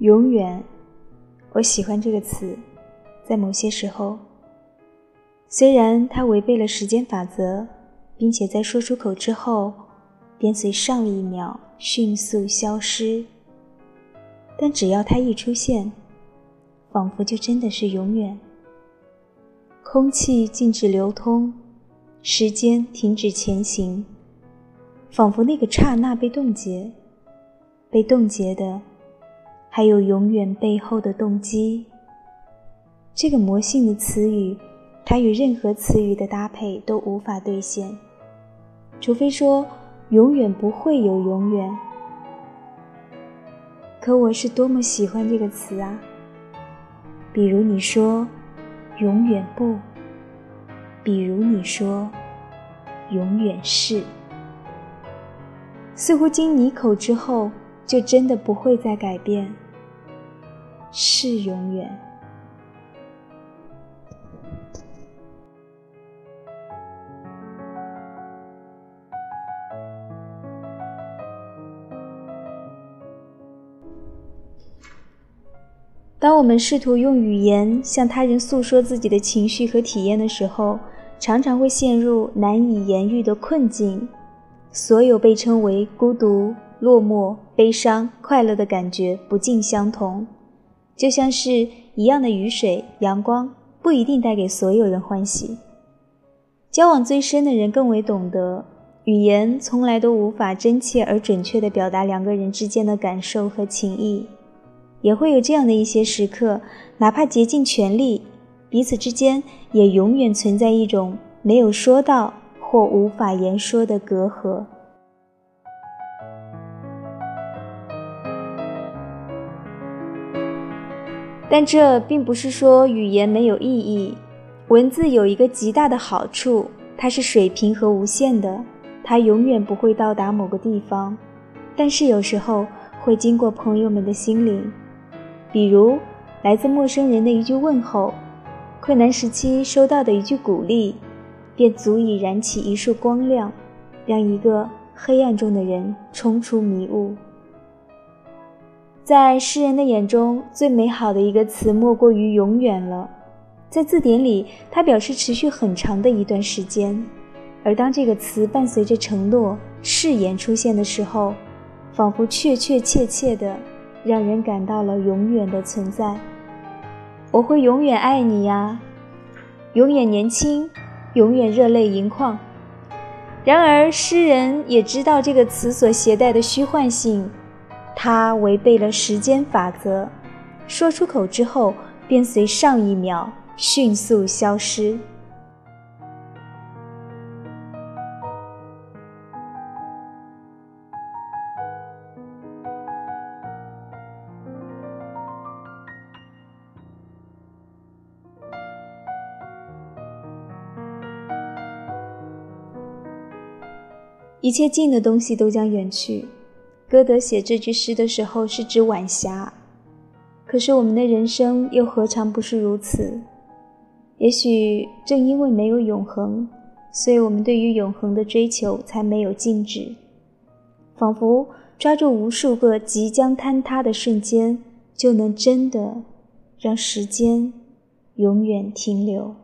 永远，我喜欢这个词，在某些时候，虽然它违背了时间法则，并且在说出口之后，便随上一秒迅速消失，但只要它一出现，仿佛就真的是永远。空气静止流通，时间停止前行，仿佛那个刹那被冻结，被冻结的。还有永远背后的动机。这个魔性的词语，它与任何词语的搭配都无法兑现，除非说永远不会有永远。可我是多么喜欢这个词啊！比如你说“永远不”，比如你说“永远是”，似乎经你口之后。就真的不会再改变，是永远。当我们试图用语言向他人诉说自己的情绪和体验的时候，常常会陷入难以言喻的困境。所有被称为孤独。落寞、悲伤、快乐的感觉不尽相同，就像是一样的雨水、阳光，不一定带给所有人欢喜。交往最深的人更为懂得，语言从来都无法真切而准确地表达两个人之间的感受和情谊。也会有这样的一些时刻，哪怕竭尽全力，彼此之间也永远存在一种没有说到或无法言说的隔阂。但这并不是说语言没有意义。文字有一个极大的好处，它是水平和无限的，它永远不会到达某个地方，但是有时候会经过朋友们的心灵。比如来自陌生人的一句问候，困难时期收到的一句鼓励，便足以燃起一束光亮，让一个黑暗中的人冲出迷雾。在诗人的眼中，最美好的一个词莫过于“永远”了。在字典里，它表示持续很长的一段时间。而当这个词伴随着承诺、誓言出现的时候，仿佛确确切切的让人感到了永远的存在。我会永远爱你呀，永远年轻，永远热泪盈眶。然而，诗人也知道这个词所携带的虚幻性。他违背了时间法则，说出口之后便随上一秒迅速消失。一切近的东西都将远去。歌德写这句诗的时候是指晚霞，可是我们的人生又何尝不是如此？也许正因为没有永恒，所以我们对于永恒的追求才没有禁止，仿佛抓住无数个即将坍塌的瞬间，就能真的让时间永远停留。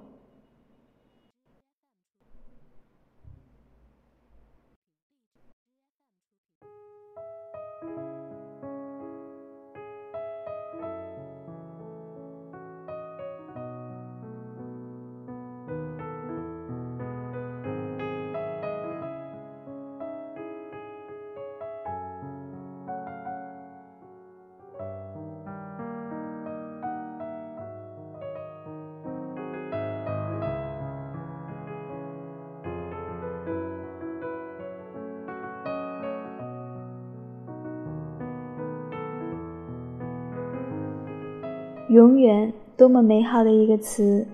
永远，多么美好的一个词！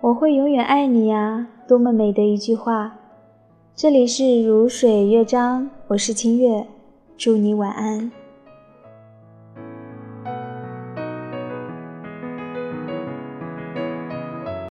我会永远爱你呀，多么美的一句话！这里是如水乐章，我是清月，祝你晚安。